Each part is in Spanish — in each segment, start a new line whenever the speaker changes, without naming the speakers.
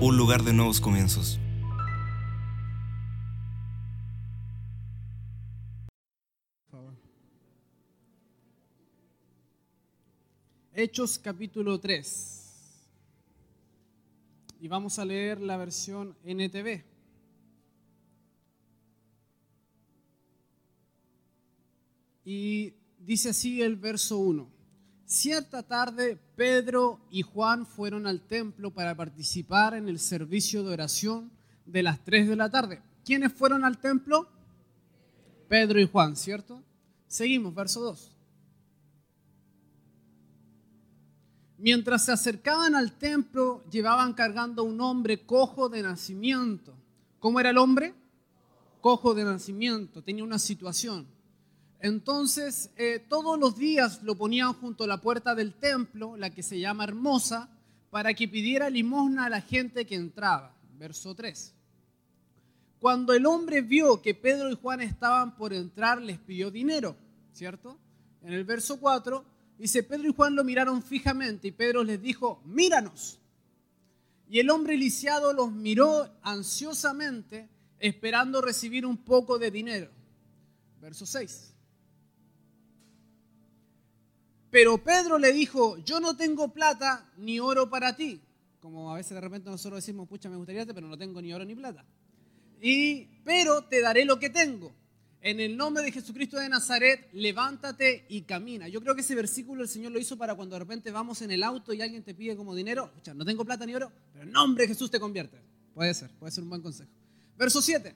un lugar de nuevos comienzos.
Por favor. Hechos capítulo 3. Y vamos a leer la versión NTV. Y dice así el verso 1. Cierta tarde, Pedro y Juan fueron al templo para participar en el servicio de oración de las 3 de la tarde. ¿Quiénes fueron al templo? Pedro y Juan, ¿cierto? Seguimos, verso 2. Mientras se acercaban al templo, llevaban cargando un hombre cojo de nacimiento. ¿Cómo era el hombre? Cojo de nacimiento, tenía una situación. Entonces, eh, todos los días lo ponían junto a la puerta del templo, la que se llama Hermosa, para que pidiera limosna a la gente que entraba. Verso 3. Cuando el hombre vio que Pedro y Juan estaban por entrar, les pidió dinero, ¿cierto? En el verso 4 dice, Pedro y Juan lo miraron fijamente y Pedro les dijo, míranos. Y el hombre lisiado los miró ansiosamente, esperando recibir un poco de dinero. Verso 6. Pero Pedro le dijo, yo no tengo plata ni oro para ti. Como a veces de repente nosotros decimos, pucha, me gustaría, pero no tengo ni oro ni plata. Y, pero te daré lo que tengo. En el nombre de Jesucristo de Nazaret, levántate y camina. Yo creo que ese versículo el Señor lo hizo para cuando de repente vamos en el auto y alguien te pide como dinero. Pucha, no tengo plata ni oro, pero en nombre de Jesús te convierte. Puede ser, puede ser un buen consejo. Verso 7.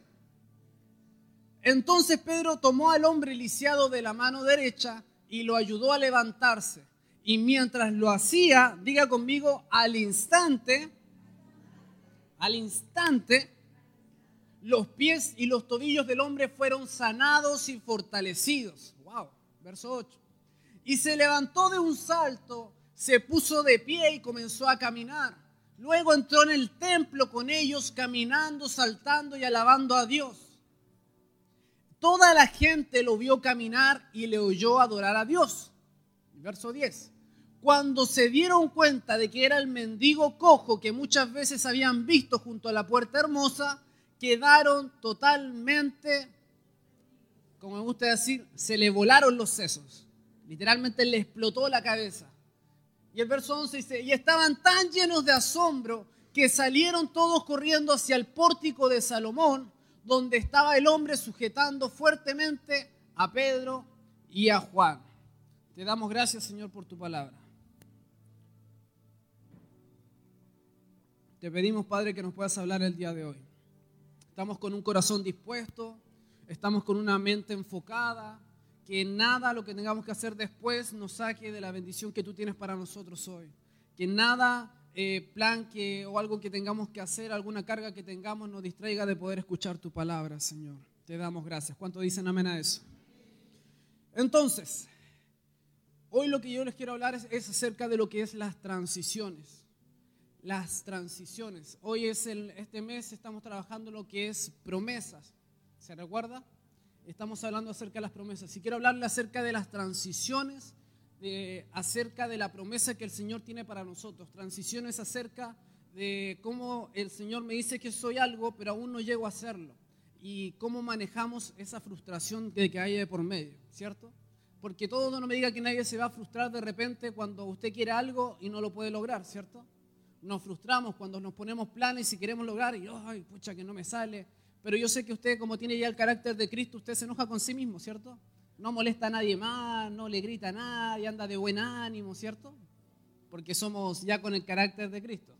Entonces Pedro tomó al hombre lisiado de la mano derecha y lo ayudó a levantarse. Y mientras lo hacía, diga conmigo, al instante, al instante, los pies y los tobillos del hombre fueron sanados y fortalecidos. Wow, verso 8. Y se levantó de un salto, se puso de pie y comenzó a caminar. Luego entró en el templo con ellos, caminando, saltando y alabando a Dios. Toda la gente lo vio caminar y le oyó adorar a Dios. Verso 10. Cuando se dieron cuenta de que era el mendigo cojo que muchas veces habían visto junto a la puerta hermosa, quedaron totalmente, como me gusta decir, se le volaron los sesos. Literalmente le explotó la cabeza. Y el verso 11 dice, y estaban tan llenos de asombro que salieron todos corriendo hacia el pórtico de Salomón, donde estaba el hombre sujetando fuertemente a Pedro y a Juan. Te damos gracias, Señor, por tu palabra. Te pedimos, Padre, que nos puedas hablar el día de hoy. Estamos con un corazón dispuesto, estamos con una mente enfocada, que nada lo que tengamos que hacer después nos saque de la bendición que tú tienes para nosotros hoy. Que nada eh, plan que, o algo que tengamos que hacer, alguna carga que tengamos, nos distraiga de poder escuchar tu palabra, Señor. Te damos gracias. ¿Cuánto dicen amén a eso? Entonces, hoy lo que yo les quiero hablar es, acerca de lo que es las transiciones las transiciones. Hoy es el, este mes estamos trabajando lo que es promesas. ¿Se recuerda? Estamos hablando acerca de las promesas. Y quiero hablarle acerca de las transiciones, acerca de la promesa que el Señor tiene para nosotros. Transiciones acerca de cómo el Señor me dice que soy algo, pero aún no llego a hacerlo. Y cómo manejamos esa frustración de que hay de por medio, ¿cierto? Porque todo no me diga que nadie se va a frustrar de repente cuando usted quiere algo y no lo puede lograr, ¿cierto? nos frustramos cuando nos ponemos planes y queremos lograr y, ay, pucha, que no me sale. Pero yo sé que usted, como tiene ya el carácter de Cristo, usted se enoja con sí mismo, ¿cierto? No molesta a nadie más, no le grita a nadie, anda de buen ánimo, ¿cierto? Porque somos ya con el carácter de Cristo.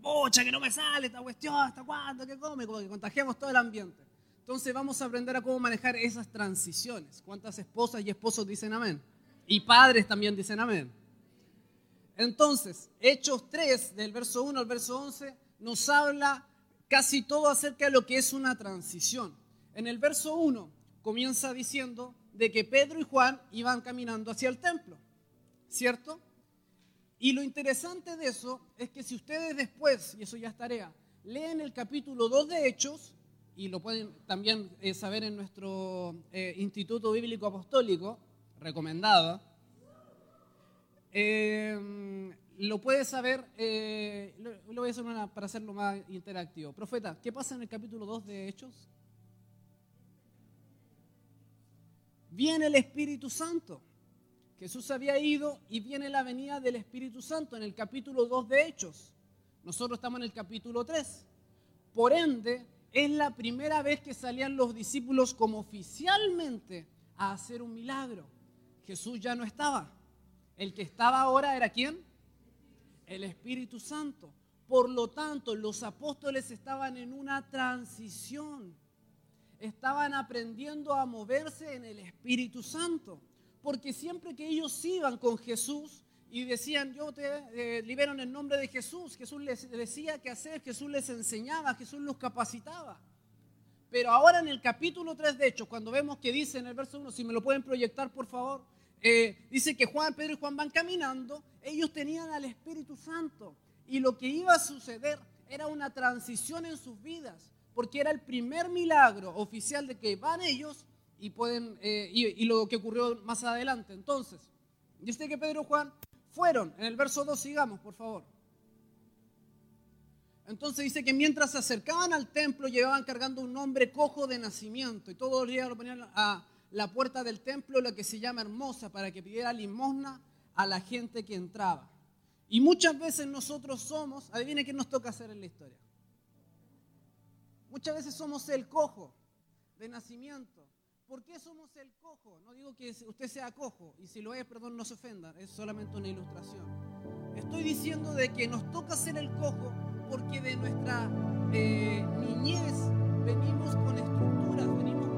Pucha, que no me sale esta cuestión, ¿hasta cuándo? ¿Qué come? Como que contagiamos todo el ambiente. Entonces vamos a aprender a cómo manejar esas transiciones. ¿Cuántas esposas y esposos dicen amén? Y padres también dicen amén. Entonces, Hechos 3, del verso 1 al verso 11, nos habla casi todo acerca de lo que es una transición. En el verso 1 comienza diciendo de que Pedro y Juan iban caminando hacia el templo, ¿cierto? Y lo interesante de eso es que si ustedes después, y eso ya es tarea, leen el capítulo 2 de Hechos, y lo pueden también eh, saber en nuestro eh, Instituto Bíblico Apostólico, recomendado. Eh, lo puede saber, lo, voy a hacer para hacerlo más interactivo. Profeta, ¿qué pasa en el capítulo 2 de Hechos? Viene el Espíritu Santo. Jesús había ido y viene la venida del Espíritu Santo en el capítulo 2 de Hechos. Nosotros estamos en el capítulo 3. Por ende, es la primera vez que salían los discípulos como oficialmente a hacer un milagro. Jesús ya no estaba. El que estaba ahora era quién? El Espíritu Santo. Por lo tanto, los apóstoles estaban en una transición. Estaban aprendiendo a moverse en el Espíritu Santo. Porque siempre que ellos iban con Jesús y decían, yo te eh, libero en el nombre de Jesús, Jesús les decía qué hacer, Jesús les enseñaba, Jesús los capacitaba. Pero ahora en el capítulo 3 de Hechos, cuando vemos que dice en el verso 1, si me lo pueden proyectar por favor, eh, dice que Juan, Pedro y Juan van caminando, ellos tenían al Espíritu Santo. Y lo que iba a suceder era una transición en sus vidas, porque era el primer milagro oficial de que van ellos y pueden, eh, y, lo que ocurrió más adelante. Entonces, dice que Pedro y Juan fueron, en el verso 2 sigamos, por favor. Entonces dice que mientras se acercaban al templo llevaban cargando un hombre cojo de nacimiento y todos los días lo ponían a la puerta del templo, la que se llama hermosa, para que pidiera limosna a la gente que entraba. Y muchas veces nosotros somos, adivine qué nos toca hacer en la historia. Muchas veces somos el cojo de nacimiento. ¿Por qué somos el cojo? No digo que usted sea cojo, y si lo es, perdón, no se ofenda, es solamente una ilustración. Estoy diciendo de que nos toca ser el cojo porque de nuestra eh, niñez venimos con estructuras, venimos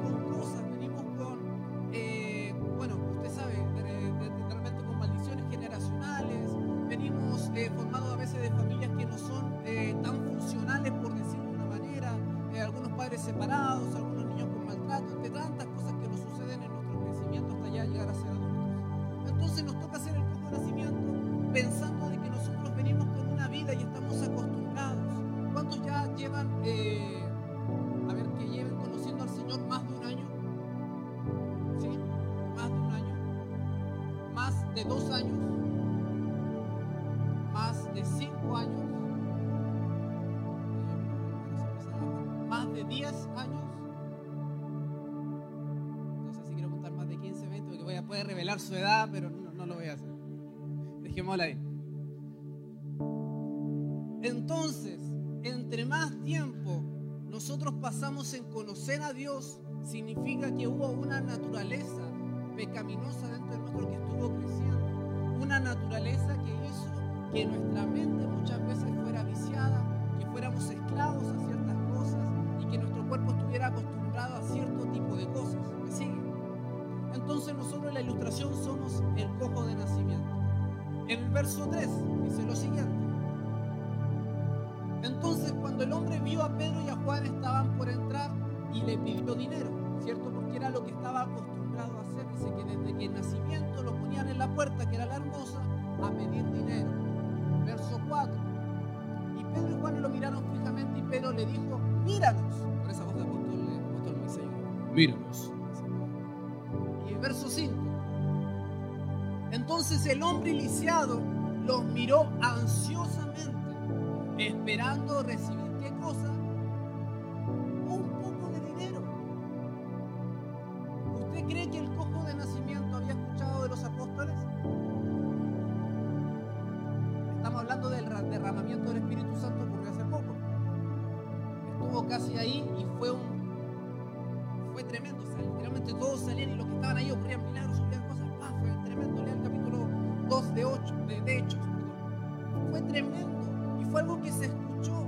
dos años. Más de cinco años. Más de diez años. No sé si quiero contar más de 15, 20, porque voy a poder revelar su edad, pero no, no lo voy a hacer. Dejémosla ahí. Entonces, entre más tiempo nosotros pasamos en conocer a Dios, significa que hubo una naturaleza pecaminosa dentro de nuestro que nuestra mente muchas veces fuera viciada, que fuéramos esclavos a ciertas cosas y que nuestro cuerpo estuviera acostumbrado a cierto tipo de cosas. ¿Me sigue? Entonces nosotros en la ilustración somos el cojo de nacimiento. En el verso 3 dice lo siguiente. Entonces cuando el hombre vio a Pedro y a Juan estaban por entrar y le pidió dinero, ¿cierto? Porque era lo que estaba acostumbrado a hacer. Dice que desde que el nacimiento lo ponían en la puerta, que era la hermosa, a pedir dinero. Verso 4. Y Pedro y Juan lo miraron fijamente y Pedro le dijo, míranos. Por esa voz de apóstol, eh, apóstol Moisés. Míranos. Y el verso 5. Entonces el hombre lisiado los miró ansiosamente, esperando recibir qué cosa? Hablando del ra- derramamiento del Espíritu Santo ocurrió hace poco. Estuvo casi ahí y fue un fue tremendo. Literalmente todos salían y los que estaban ahí ocurrían milagros, ocurrían cosas. ¡pah! Fue tremendo. Lea el capítulo 2 de, 8, de, de Hechos. Fue tremendo y fue algo que se escuchó.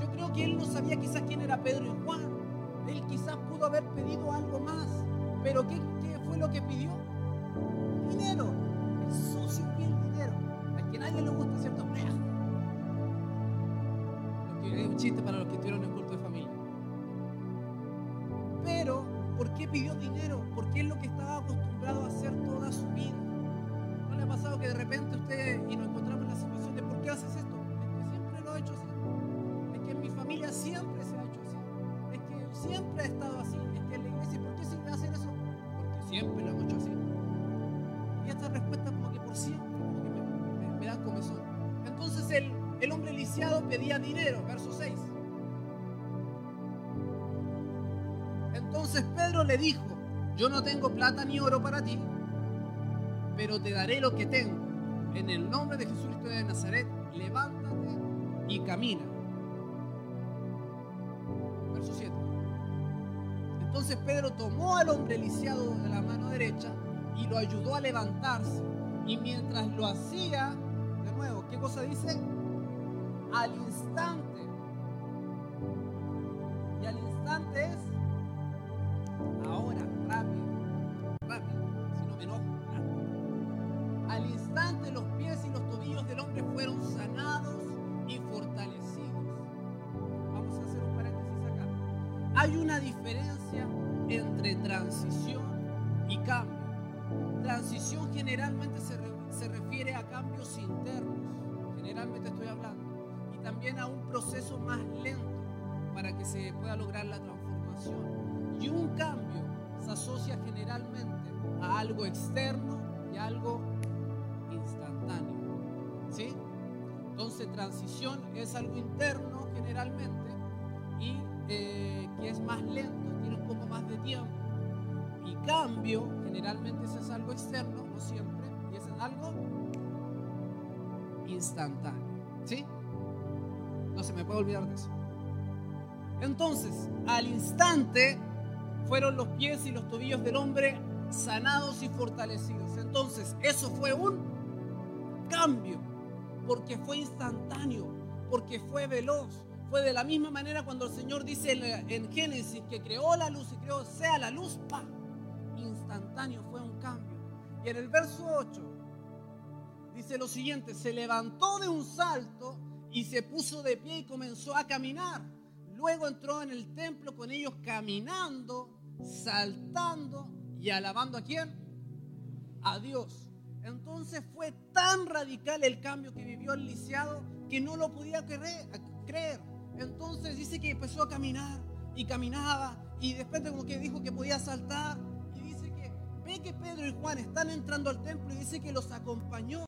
Yo creo que él no sabía quizás quién era Pedro y Juan. Él quizás pudo haber pedido algo más. Pero ¿qué, qué fue lo que pidió? Dinero. El, hombre lisiado pedía dinero, verso 6. Entonces Pedro le dijo, yo no tengo plata ni oro para ti, pero te daré lo que tengo. En el nombre de Jesucristo de Nazaret, levántate y camina. Verso 7. Entonces Pedro tomó al hombre lisiado de la mano derecha y lo ayudó a levantarse. Y mientras lo hacía, nuevo, ¿qué cosa dice? Al instante. Generalmente estoy hablando, y también a un proceso más lento para que se pueda lograr la transformación. Y un cambio se asocia generalmente a algo externo y algo instantáneo. ¿Sí? Entonces transición es algo interno generalmente y eh, que es más lento, tiene un poco más de tiempo. Y cambio generalmente es algo externo, no siempre, y es algo instantáneo. ¿Sí? No se me puede olvidar de eso. Entonces, al instante fueron los pies y los tobillos del hombre sanados y fortalecidos. Entonces, eso fue un cambio, porque fue instantáneo, porque fue veloz. Fue de la misma manera cuando el Señor dice en- Génesis que creó la luz y creó sea la luz, pa, instantáneo fue un cambio. Y en el verso 8 dice lo siguiente, se levantó de un salto y se puso de pie y comenzó a caminar. Luego entró en el templo con ellos caminando, saltando y alabando a quién? A Dios. Entonces fue tan radical el cambio que vivió el lisiado que no lo podía cre- creer. Entonces dice que empezó a caminar y caminaba y después de como que dijo que podía saltar y dice que ve que Pedro y Juan están entrando al templo y dice que los acompañó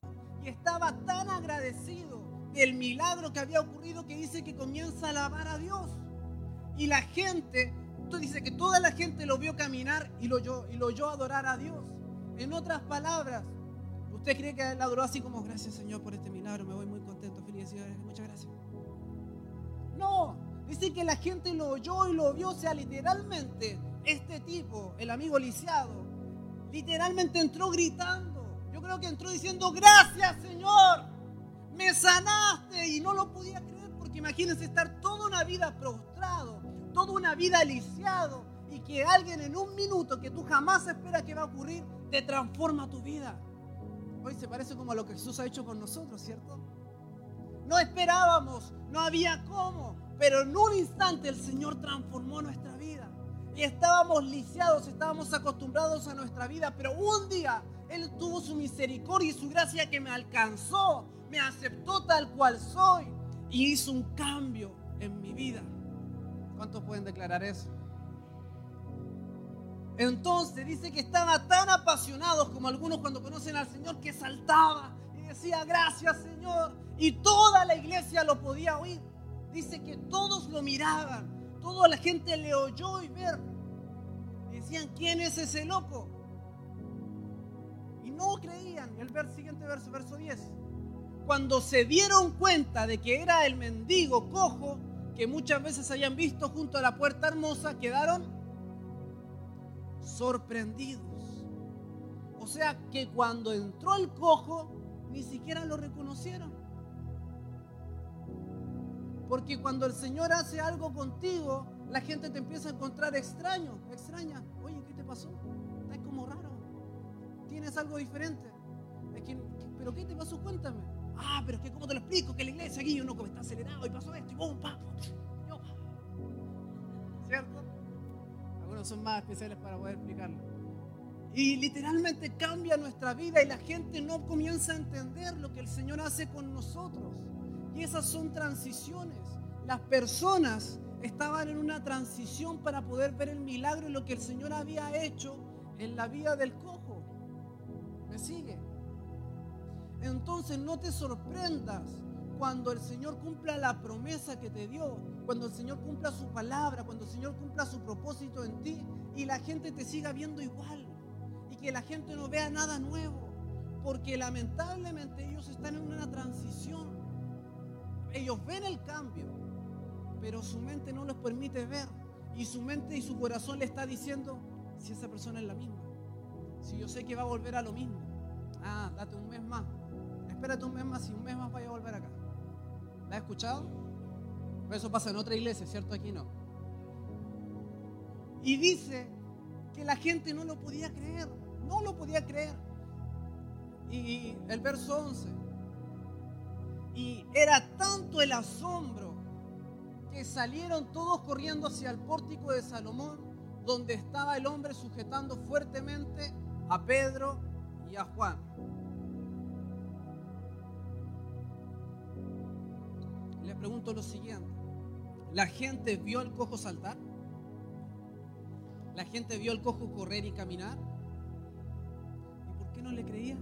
estaba tan agradecido del milagro que había ocurrido que dice que comienza a alabar a Dios. Y la gente, tú dice que toda la gente lo vio caminar y lo oyó, y lo oyó adorar a Dios. En otras palabras, ¿usted cree que él adoró así como gracias Señor por este milagro? Me voy muy contento, feliz, muchas gracias. No, dice que la gente lo oyó y lo vio, o sea, literalmente, este tipo, el amigo lisiado, literalmente entró gritando. Creo que entró diciendo, gracias Señor, me sanaste y no lo podía creer porque imagínense estar toda una vida prostrado, toda una vida lisiado y que alguien en un minuto que tú jamás esperas que va a ocurrir te transforma tu vida. Hoy se parece como a lo que Jesús ha hecho con nosotros, ¿cierto? No esperábamos, no había cómo, pero en un instante el Señor transformó nuestra vida. Y estábamos lisiados, estábamos acostumbrados a nuestra vida, pero un día Él tuvo su misericordia y su gracia que me alcanzó, me aceptó tal cual soy y hizo un cambio en mi vida. ¿Cuántos pueden declarar eso? Entonces dice que estaba tan apasionados como algunos cuando conocen al Señor que saltaba y decía gracias Señor y toda la iglesia lo podía oír. Dice que todos lo miraban, toda la gente le oyó y ver. Decían, ¿quién es ese loco? No creían. El siguiente verso, verso 10. Cuando se dieron cuenta de que era el mendigo cojo que muchas veces habían visto junto a la puerta hermosa, quedaron sorprendidos. O sea que cuando entró el cojo, ni siquiera lo reconocieron. Porque cuando el Señor hace algo contigo, la gente te empieza a encontrar extraño, extraña. Oye, ¿qué te pasó? Tienes algo diferente. Es que, ¿Pero qué te pasó? Cuéntame. Ah, pero es que ¿cómo te lo explico? Que la iglesia aquí uno como está acelerado y pasó esto y ¡pum! ¡pam! Yo. ¿Cierto? Algunos son más especiales para poder explicarlo. Y literalmente cambia nuestra vida y la gente no comienza a entender lo que el Señor hace con nosotros. Y esas son transiciones. Las personas estaban en una transición para poder ver el milagro y lo que el Señor había hecho en la vida del cojo. ¿Me sigue? Entonces no te sorprendas cuando el Señor cumpla la promesa que te dio, cuando el Señor cumpla su palabra, cuando el Señor cumpla su propósito en ti y la gente te siga viendo igual y que la gente no vea nada nuevo, porque lamentablemente ellos están en una transición. Ellos ven el cambio, pero su mente no los permite ver y su mente y su corazón le está diciendo si esa persona es la misma, si yo sé que va a volver a lo mismo. Date un mes más. Espérate un mes más y un mes más vaya a volver acá. ¿La has escuchado? Eso pasa en otra iglesia, ¿cierto? Aquí no. Y dice que la gente no lo podía creer, no lo podía creer. Y el verso 11. Y era tanto el asombro que salieron todos corriendo hacia el pórtico de Salomón, donde estaba el hombre sujetando fuertemente a Pedro y a Juan. Le pregunto lo siguiente. ¿La gente vio al cojo saltar? ¿La gente vio al cojo correr y caminar? ¿Y por qué no le creía?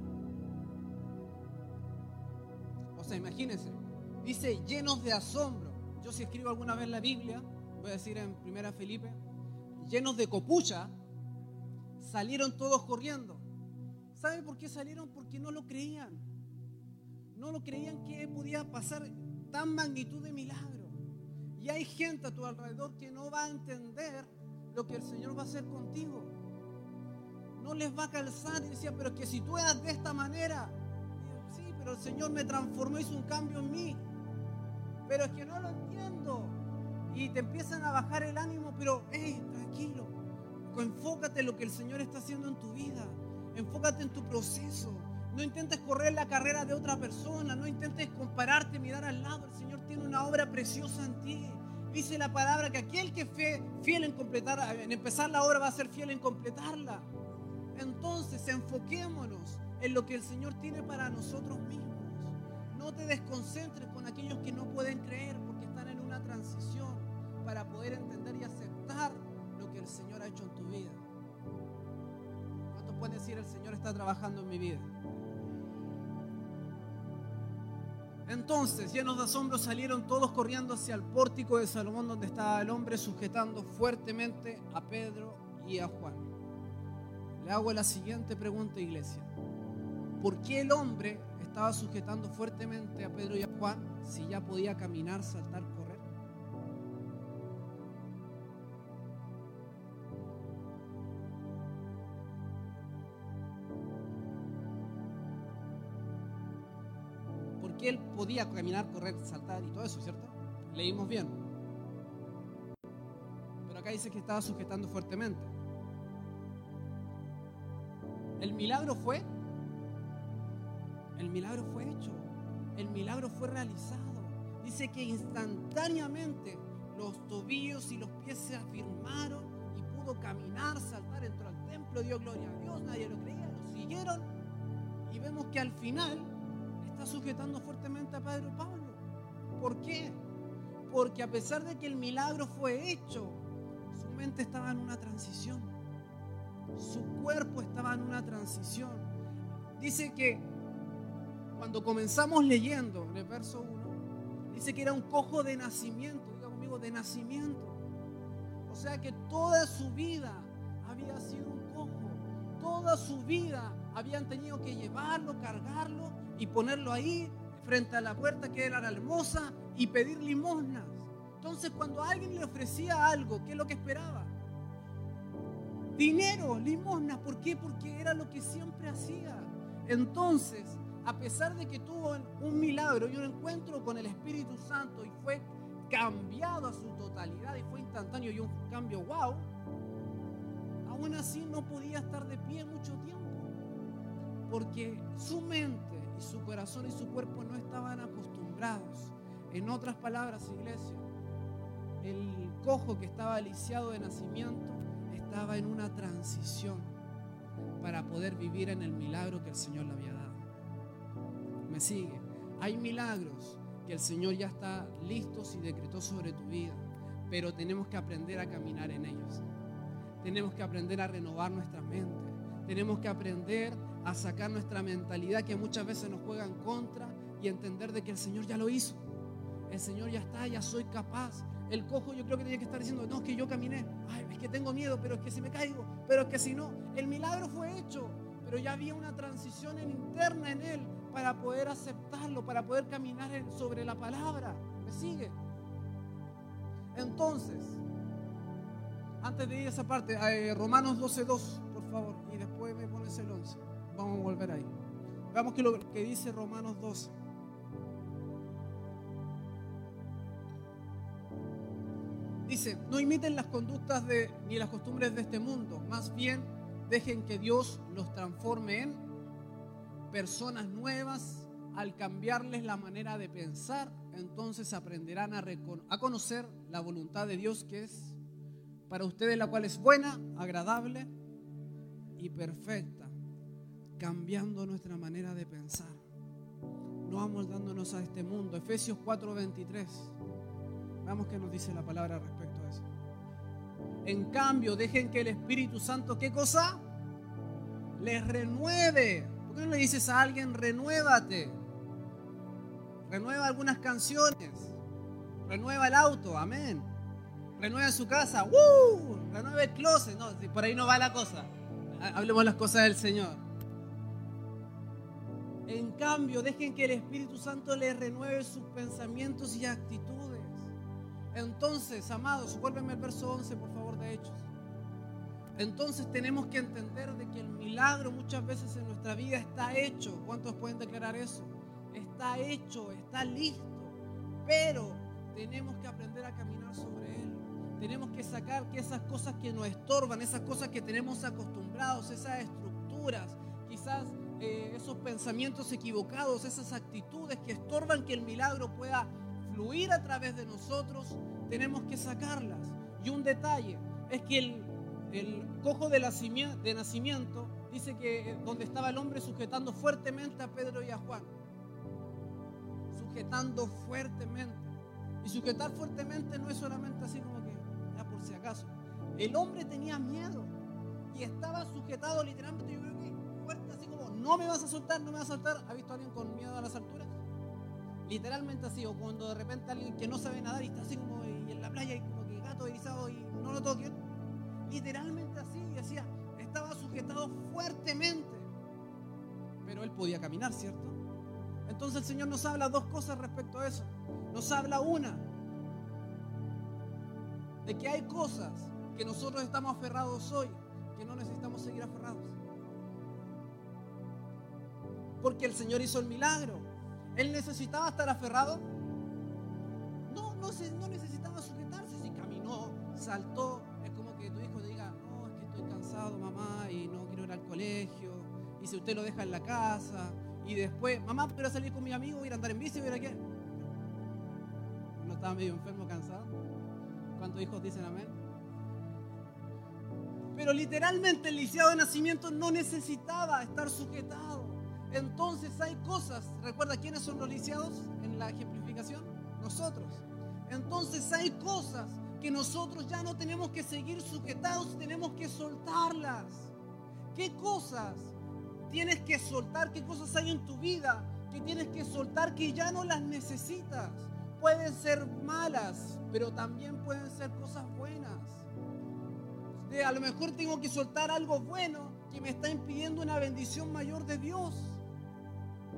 O sea, imagínense. Dice llenos de asombro. Yo si escribo alguna vez la Biblia, voy a decir en primera Felipe, llenos de copucha, salieron todos corriendo. ¿Sabe por qué salieron? Porque no lo creían. No lo creían que podía pasar tan magnitud de milagro. Y hay gente a tu alrededor que no va a entender lo que el Señor va a hacer contigo. No les va a calzar y decía, pero que si tú eras de esta manera, sí, pero el Señor me transformó, hizo un cambio en mí. Pero es que no lo entiendo. Y te empiezan a bajar el ánimo, pero, hey, tranquilo. Enfócate en lo que el Señor está haciendo en tu vida. Enfócate en tu proceso. No intentes correr la carrera de otra persona. No intentes compararte, mirar al lado. El Señor tiene una obra preciosa en ti. Dice la palabra que aquel que fue fiel en completar, en empezar la obra va a ser fiel en completarla. Entonces, enfoquémonos en lo que el Señor tiene para nosotros mismos. No te desconcentres con aquellos que no pueden creer porque están en una transición para poder entender y aceptar lo que el Señor ha hecho en tu vida. ¿Cuántos pueden decir el Señor está trabajando en mi vida? Entonces, llenos de asombro, salieron todos corriendo hacia el pórtico de Salomón donde estaba el hombre sujetando fuertemente a Pedro y a Juan. Le hago la siguiente pregunta, iglesia. ¿Por qué el hombre estaba sujetando fuertemente a Pedro y a Juan si ya podía caminar, saltar, él podía caminar, correr, saltar y todo eso, ¿cierto? Leímos bien. Pero acá dice que estaba sujetando fuertemente. El milagro fue, el milagro fue hecho, el milagro fue realizado. Dice que instantáneamente los tobillos y los pies se afirmaron y pudo caminar, saltar, entró al templo, dio gloria a Dios, nadie lo creía, lo siguieron y vemos que al final está sujetando fuertemente a Pedro Pablo. ¿Por qué? Porque a pesar de que el milagro fue hecho, su mente estaba en una transición. Su cuerpo estaba en una transición. Dice que cuando comenzamos leyendo en el verso 1, dice que era un cojo de nacimiento, diga conmigo, de nacimiento. O sea que toda su vida había sido un cojo. Toda su vida habían tenido que llevarlo, cargarlo y ponerlo ahí frente a la puerta que era la hermosa y pedir limosnas. Entonces cuando alguien le ofrecía algo, ¿qué es lo que esperaba? Dinero, limosnas. ¿Por qué? Porque era lo que siempre hacía. Entonces, a pesar de que tuvo un milagro y un encuentro con el Espíritu Santo y fue cambiado a su totalidad y fue instantáneo y un cambio wow, aún así no podía estar de pie mucho tiempo. Porque su mente y su corazón y su cuerpo no estaban acostumbrados. En otras palabras, iglesia, el cojo que estaba lisiado de nacimiento estaba en una transición para poder vivir en el milagro que el Señor le había dado. Me sigue. Hay milagros que el Señor ya está listos y decretó sobre tu vida. pero tenemos que aprender a caminar en ellos. Tenemos que aprender a renovar nuestra mente. Tenemos que aprender a sacar nuestra mentalidad que muchas veces nos juega en contra y entender de que el Señor ya lo hizo. El Señor ya está, ya soy capaz. El cojo yo creo que tenía que estar diciendo, no, es que yo caminé. Ay, es que tengo miedo, pero es que si me caigo, pero es que si no, el milagro fue hecho. Pero ya había una transición interna en él para poder aceptarlo, para poder caminar sobre la palabra. ¿Me sigue? Entonces, antes de ir a esa parte, eh, Romanos 12.2, por favor, y después me pones el 11. Vamos a volver ahí. Veamos que lo que dice Romanos 12. Dice, no imiten las conductas de, ni las costumbres de este mundo, más bien dejen que Dios los transforme en personas nuevas. Al cambiarles la manera de pensar, entonces aprenderán a, a conocer la voluntad de Dios que es para ustedes la cual es buena, agradable y perfecta, cambiando nuestra manera de pensar, no amoldándonos a este mundo. Efesios 4:23. Veamos qué nos dice la palabra respecto a eso. En cambio, dejen que el Espíritu Santo, ¿qué cosa? Les renueve. ¿Por qué no le dices a alguien, renuévate? Renueva algunas canciones. Renueva el auto. Amén. Renueva su casa. ¡Woo! Renueva el closet. No, por ahí no va la cosa. Hablemos las cosas del Señor. En cambio, dejen que el Espíritu Santo les renueve sus pensamientos y actitudes. Entonces, amados, vuélveme al verso 11, por favor, de Hechos. Entonces tenemos que entender de que el milagro muchas veces en nuestra vida está hecho. ¿Cuántos pueden declarar eso? Está hecho, está listo. Pero tenemos que aprender a caminar sobre él. Tenemos que sacar que esas cosas que nos estorban, esas cosas que tenemos acostumbrados, esas estructuras, quizás eh, esos pensamientos equivocados, esas actitudes que estorban que el milagro pueda fluir a través de nosotros, tenemos que sacarlas. Y un detalle es que el, el cojo de nacimiento, de nacimiento dice que eh, donde estaba el hombre sujetando fuertemente a Pedro y a Juan. Sujetando fuertemente. Y sujetar fuertemente no es solamente así como que, ya por si acaso. El hombre tenía miedo y estaba sujetado literalmente, no me vas a soltar, no me vas a soltar. ¿Ha visto a alguien con miedo a las alturas? Literalmente así, o cuando de repente alguien que no sabe nadar y está así como en la playa y como que gato erizado y no lo toquen. Literalmente así, decía, estaba sujetado fuertemente. Pero él podía caminar, ¿cierto? Entonces el Señor nos habla dos cosas respecto a eso. Nos habla una, de que hay cosas que nosotros estamos aferrados hoy, que no necesitamos seguir aferrados. Porque el Señor hizo el milagro. ¿Él necesitaba estar aferrado? No, no, no necesitaba sujetarse. Si caminó, saltó, es como que tu hijo te diga, no, es que estoy cansado, mamá, y no quiero ir al colegio. Y si usted lo deja en la casa, y después, mamá, quiero salir con mi amigo, ir a andar en bici, ir a qué. ¿No estaba medio enfermo, cansado? ¿Cuántos hijos dicen amén? Pero literalmente el lisiado de nacimiento no necesitaba estar sujetado. Entonces hay cosas, recuerda quiénes son los lisiados en la ejemplificación? Nosotros. Entonces hay cosas que nosotros ya no tenemos que seguir sujetados, tenemos que soltarlas. ¿Qué cosas tienes que soltar? ¿Qué cosas hay en tu vida que tienes que soltar que ya no las necesitas? Pueden ser malas, pero también pueden ser cosas buenas. De, a lo mejor tengo que soltar algo bueno que me está impidiendo una bendición mayor de Dios.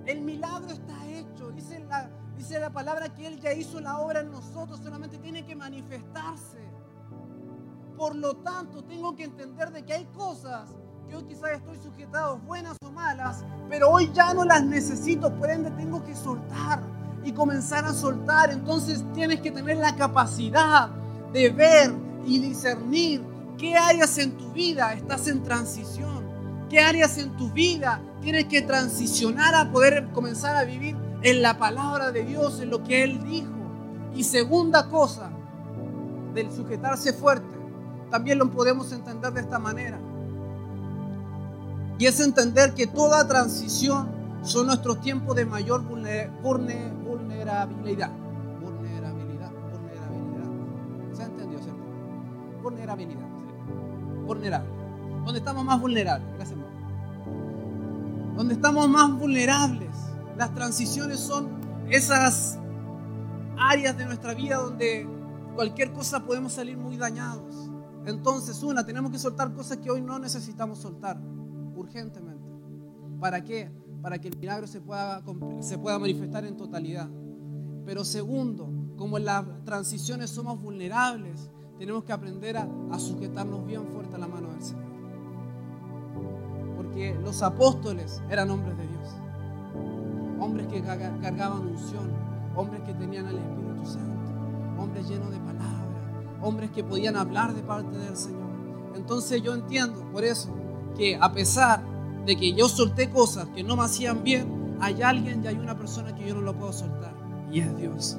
El milagro está hecho. Dice la, dice la palabra que Él ya hizo la obra en nosotros, solamente tiene que manifestarse. Por lo tanto, tengo que entender de que hay cosas que hoy quizás estoy sujetado, buenas o malas, pero hoy ya no las necesito, por ende tengo que soltar y comenzar a soltar. Entonces tienes que tener la capacidad de ver y discernir qué áreas en tu vida estás en transición, qué áreas en tu vida tienes que transicionar a poder comenzar a vivir en la palabra de Dios, en lo que Él dijo. Y segunda cosa, del sujetarse fuerte, también lo podemos entender de esta manera. Y es entender que toda transición son nuestros tiempos de mayor vulnerabilidad. Vulnerabilidad, vulnerabilidad. ¿Se entiende? vulnerabilidad. Vulnerable. Donde estamos más vulnerables. Gracias. Donde estamos más vulnerables. Las transiciones son esas áreas de nuestra vida donde cualquier cosa podemos salir muy dañados. Entonces, una, tenemos que soltar cosas que hoy no necesitamos soltar urgentemente. ¿Para qué? Para que el milagro se pueda, manifestar en totalidad. Pero segundo, como en las transiciones somos vulnerables, tenemos que aprender a, a sujetarnos bien fuerte a la mano del Señor. Porque los apóstoles eran hombres de Dios. Hombres que cargaban unción. Hombres que tenían el Espíritu Santo. Hombres llenos de palabra. Hombres que podían hablar de parte del Señor. Entonces yo entiendo por eso que a pesar de que yo solté cosas que no me hacían bien, hay alguien y hay una persona que yo no lo puedo soltar. Y es Dios.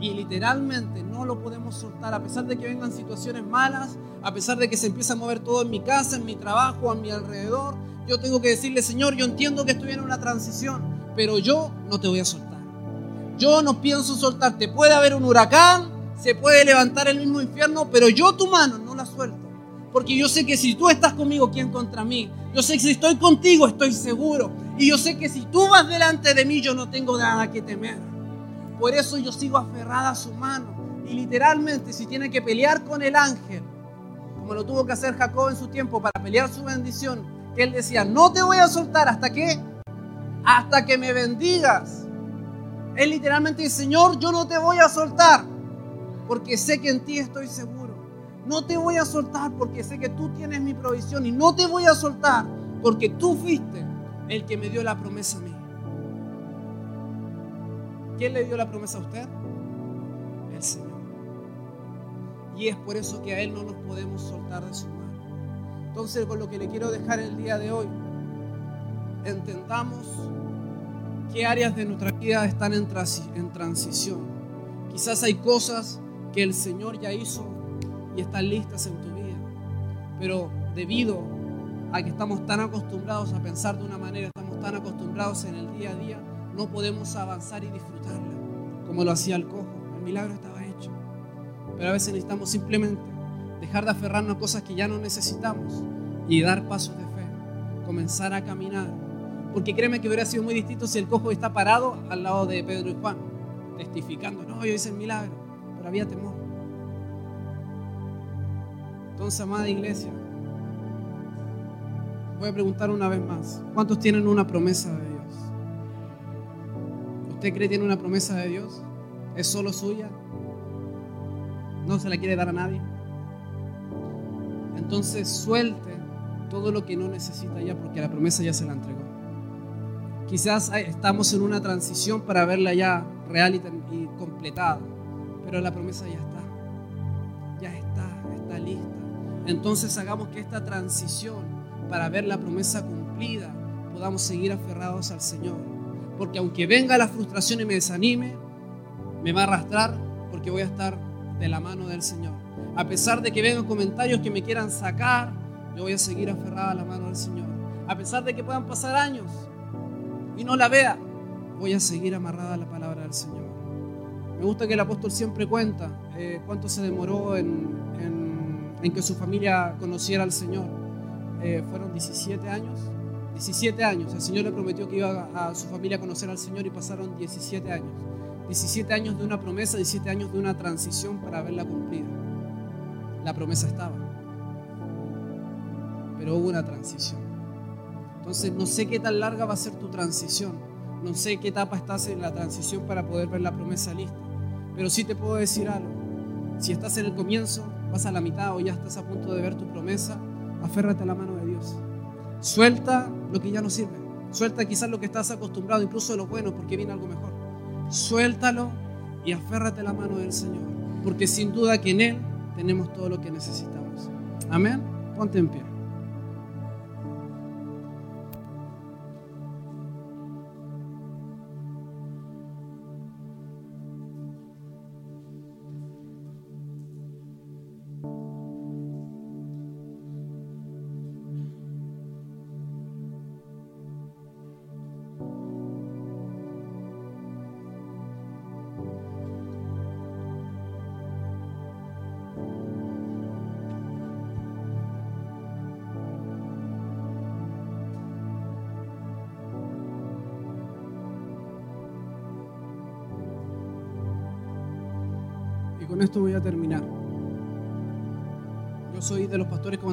Y literalmente no lo podemos soltar a pesar de que vengan situaciones malas, a pesar de que se empiece a mover todo en mi casa, en mi trabajo, a mi alrededor. Yo tengo que decirle, Señor, yo entiendo que estoy en una transición, pero yo no te voy a soltar. Yo no pienso soltarte. Puede haber un huracán, se puede levantar el mismo infierno, pero yo tu mano no la suelto. Porque yo sé que si tú estás conmigo, ¿quién contra mí? Yo sé que si estoy contigo, estoy seguro. Y yo sé que si tú vas delante de mí, yo no tengo nada que temer. Por eso yo sigo aferrada a su mano. Y literalmente, si tiene que pelear con el ángel, como lo tuvo que hacer Jacob en su tiempo para pelear su bendición, él decía, no te voy a soltar hasta que, hasta que me bendigas. Él literalmente dice, Señor, yo no te voy a soltar, porque sé que en ti estoy seguro. No te voy a soltar porque sé que tú tienes mi provisión y no te voy a soltar porque tú fuiste el que me dio la promesa a mí. ¿Quién le dio la promesa a usted? El Señor. Y es por eso que a Él no nos podemos soltar de su mano. Entonces, con lo que le quiero dejar el día de hoy, entendamos qué áreas de nuestra vida están en, en transición. Quizás hay cosas que el Señor ya hizo y están listas en tu vida. Pero debido a que estamos tan acostumbrados a pensar de una manera, estamos tan acostumbrados en el día a día, no podemos avanzar y disfrutarla como lo hacía el cojo. El milagro estaba hecho. Pero a veces necesitamos simplemente dejar de aferrarnos a cosas que ya no necesitamos y dar pasos de fe, comenzar a caminar. Porque créeme que hubiera sido muy distinto si el cojo está parado al lado de Pedro y Juan, testificando, no, yo hice el milagro, pero había temor. Entonces, amada iglesia, voy a preguntar una vez más, ¿cuántos tienen una promesa de? ¿Usted cree que tiene una promesa de Dios? ¿Es solo suya? ¿No se la quiere dar a nadie? Entonces suelte todo lo que no necesita ya porque la promesa ya se la entregó. Quizás estamos en una transición para verla ya real y, completada, pero la promesa ya está. Ya está, está lista. Entonces hagamos que esta transición para ver la promesa cumplida podamos seguir aferrados al Señor porque aunque venga la frustración y me desanime, me va a arrastrar porque voy a estar de la mano del Señor. A pesar de que vengan comentarios que me quieran sacar, yo voy a seguir aferrada a la mano del Señor. A pesar de que puedan pasar años y no la vea, voy a seguir amarrada a la palabra del Señor. Me gusta que el apóstol siempre cuenta eh, cuánto se demoró en, que su familia conociera al Señor. Eh, fueron 17 años 17 años. El Señor le prometió que iba a, su familia a conocer al Señor y pasaron 17 años. 17 años de una promesa, 17 años de una transición para verla cumplida. La promesa estaba. Pero hubo una transición. Entonces no sé qué tan larga va a ser tu transición. No sé qué etapa estás en la transición para poder ver la promesa lista. Pero sí te puedo decir algo. Si estás en el comienzo, vas a la mitad o ya estás a punto de ver tu promesa, aférrate a la mano de Dios. Suelta lo que ya no sirve. Suelta quizás lo que estás acostumbrado, incluso lo bueno, porque viene algo mejor. Suéltalo y aférrate la mano del Señor, porque sin duda que en Él tenemos todo lo que necesitamos. Amén. Ponte en pie.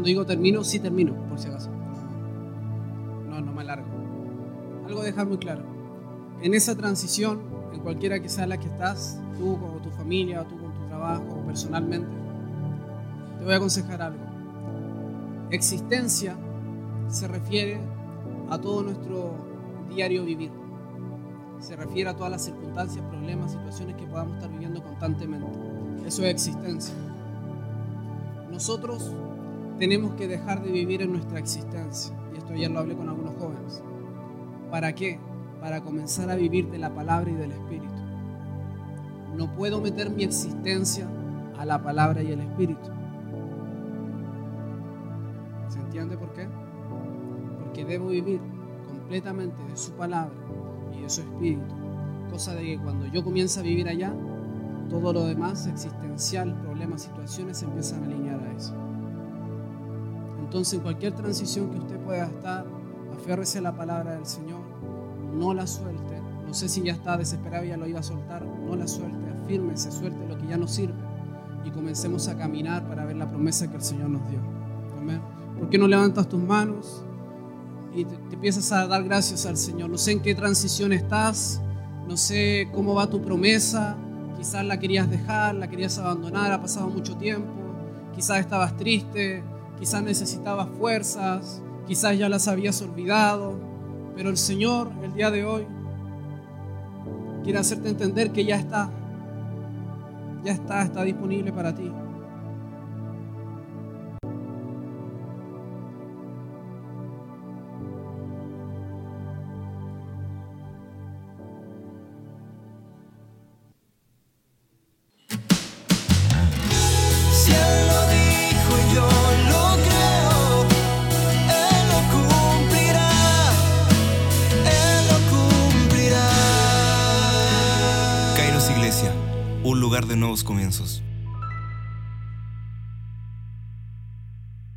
Cuando digo termino, sí termino, por si acaso. No, no me alargo. Algo dejar muy claro. En esa transición, en cualquiera que sea la que estás, tú con tu familia, tú con tu trabajo, personalmente, te voy a aconsejar algo. Existencia se refiere a todo nuestro diario vivir. Se refiere a todas las circunstancias, problemas, situaciones que podamos estar viviendo constantemente. Eso es existencia. Nosotros tenemos que dejar de vivir en nuestra existencia. Y esto ayer lo hablé con algunos jóvenes. ¿Para qué? Para comenzar a vivir de la palabra y del Espíritu. No puedo meter mi existencia a la palabra y el Espíritu. ¿Se entiende por qué? Porque debo vivir completamente de su palabra y de su Espíritu. Cosa de que cuando yo comienzo a vivir allá, todo lo demás existencial, problemas, situaciones se empiezan a alinear a eso. Entonces, en cualquier transición que usted pueda estar, aférrese a la palabra del Señor, no la suelte. No sé si ya está desesperado y ya lo iba a soltar, no la suelte, afírmese, suelte lo que ya no sirve y comencemos a caminar para ver la promesa que el Señor nos dio. Amén. ¿Por qué no levantas tus manos y te, te empiezas a dar gracias al Señor? No sé en qué transición estás, no sé cómo va tu promesa, quizás la querías dejar, la querías abandonar, ha pasado mucho tiempo, quizás estabas triste, quizás necesitabas fuerzas, quizás ya las habías olvidado, pero el Señor el día de hoy quiere hacerte entender que ya está, ya está, está disponible para ti.